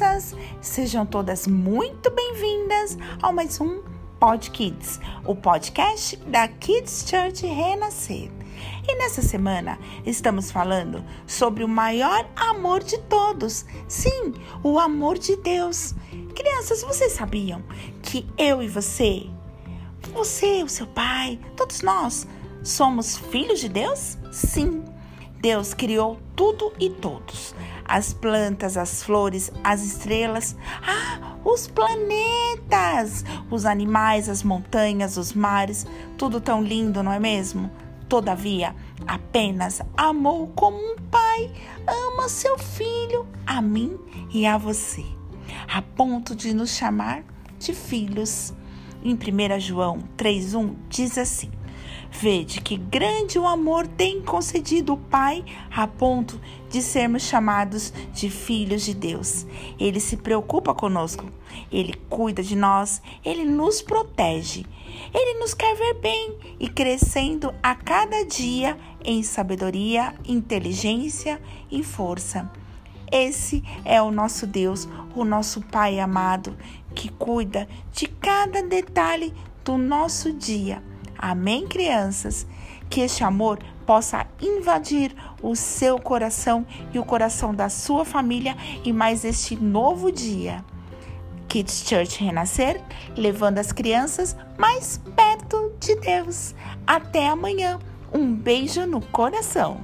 crianças! Sejam todas muito bem-vindas ao mais um Pod Kids, o podcast da Kids Church Renascer. E nessa semana estamos falando sobre o maior amor de todos. Sim, o amor de Deus. Crianças, vocês sabiam que eu e você, você, o seu pai, todos nós, somos filhos de Deus? Sim. Deus criou tudo e todos as plantas, as flores, as estrelas, ah, os planetas, os animais, as montanhas, os mares, tudo tão lindo, não é mesmo? Todavia, apenas amou como um pai ama seu filho, a mim e a você, a ponto de nos chamar de filhos. Em 1 João 3,1 diz assim: Vede que grande o amor tem concedido o Pai a ponto de sermos chamados de filhos de Deus. Ele se preocupa conosco, ele cuida de nós, ele nos protege. Ele nos quer ver bem e crescendo a cada dia em sabedoria, inteligência e força. Esse é o nosso Deus, o nosso Pai amado, que cuida de cada detalhe do nosso dia Amém, crianças? Que este amor possa invadir o seu coração e o coração da sua família em mais este novo dia. Kids Church Renascer, levando as crianças mais perto de Deus. Até amanhã. Um beijo no coração.